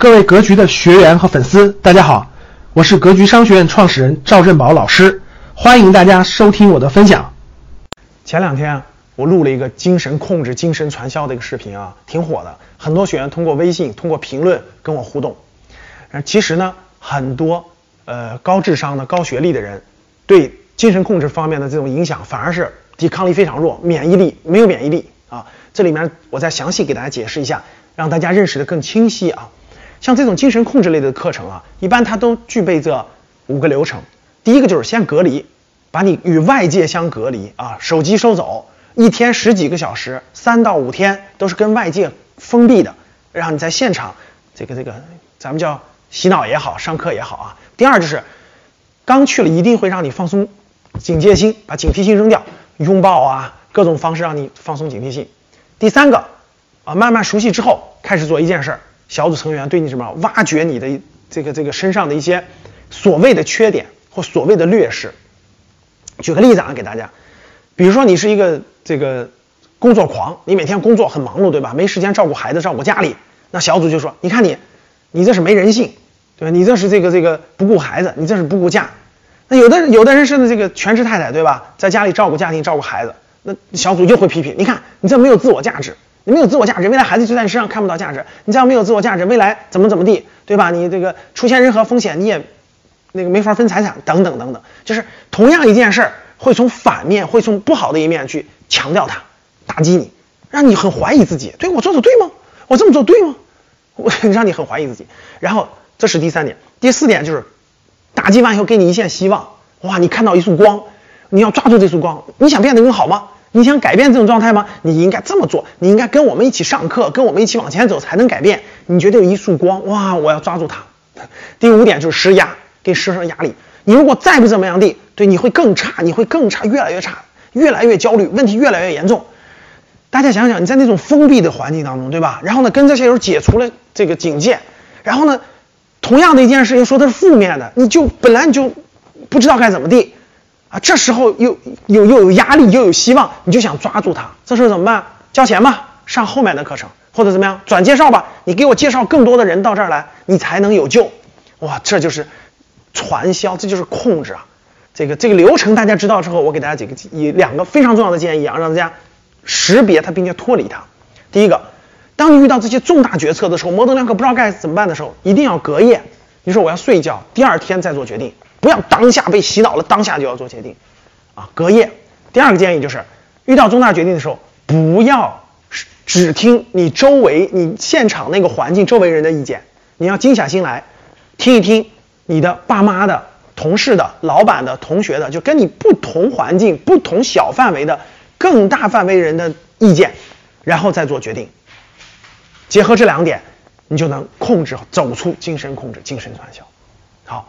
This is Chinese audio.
各位格局的学员和粉丝，大家好，我是格局商学院创始人赵振宝老师，欢迎大家收听我的分享。前两天我录了一个精神控制、精神传销的一个视频啊，挺火的，很多学员通过微信、通过评论跟我互动。其实呢，很多呃高智商的、高学历的人，对精神控制方面的这种影响，反而是抵抗力非常弱，免疫力没有免疫力啊。这里面我再详细给大家解释一下，让大家认识的更清晰啊。像这种精神控制类的课程啊，一般它都具备这五个流程。第一个就是先隔离，把你与外界相隔离啊，手机收走，一天十几个小时，三到五天都是跟外界封闭的，让你在现场这个这个咱们叫洗脑也好，上课也好啊。第二就是刚去了，一定会让你放松警戒心，把警惕性扔掉，拥抱啊，各种方式让你放松警惕性。第三个啊，慢慢熟悉之后，开始做一件事儿。小组成员对你什么挖掘你的这个这个身上的一些所谓的缺点或所谓的劣势。举个例子啊，给大家，比如说你是一个这个工作狂，你每天工作很忙碌，对吧？没时间照顾孩子，照顾家里。那小组就说，你看你，你这是没人性，对吧？你这是这个这个不顾孩子，你这是不顾家。那有的有的人是这个全职太太，对吧？在家里照顾家庭，照顾孩子。那小组又会批评，你看你这没有自我价值。你没有自我价值，未来孩子就在你身上看不到价值。你这样没有自我价值，未来怎么怎么地，对吧？你这个出现任何风险，你也那个没法分财产，等等等等。就是同样一件事儿，会从反面，会从不好的一面去强调它，打击你，让你很怀疑自己。对我做的对吗？我这么做对吗？我 让你很怀疑自己。然后这是第三点，第四点就是打击完以后给你一线希望。哇，你看到一束光，你要抓住这束光。你想变得更好吗？你想改变这种状态吗？你应该这么做，你应该跟我们一起上课，跟我们一起往前走才能改变。你觉得有一束光，哇，我要抓住它。第五点就是施压，给施上压力。你如果再不怎么样地，对，你会更差，你会更差，越来越差，越来越焦虑，问题越来越严重。大家想想，你在那种封闭的环境当中，对吧？然后呢，跟这些人解除了这个警戒，然后呢，同样的一件事情说它是负面的，你就本来你就不知道该怎么地。啊，这时候又又又有压力，又有希望，你就想抓住它。这时候怎么办？交钱吧，上后面的课程，或者怎么样，转介绍吧。你给我介绍更多的人到这儿来，你才能有救。哇，这就是传销，这就是控制啊。这个这个流程大家知道之后，我给大家几个以两个非常重要的建议啊，让大家识别它，并且脱离它。第一个，当你遇到这些重大决策的时候，模棱两可不知道该怎么办的时候，一定要隔夜。你说我要睡一觉，第二天再做决定。不要当下被洗脑了，当下就要做决定，啊，隔夜。第二个建议就是，遇到重大决定的时候，不要只听你周围、你现场那个环境周围人的意见，你要静下心来，听一听你的爸妈的、同事的、老板的、同学的，就跟你不同环境、不同小范围的、更大范围人的意见，然后再做决定。结合这两点，你就能控制、走出精神控制、精神传销。好。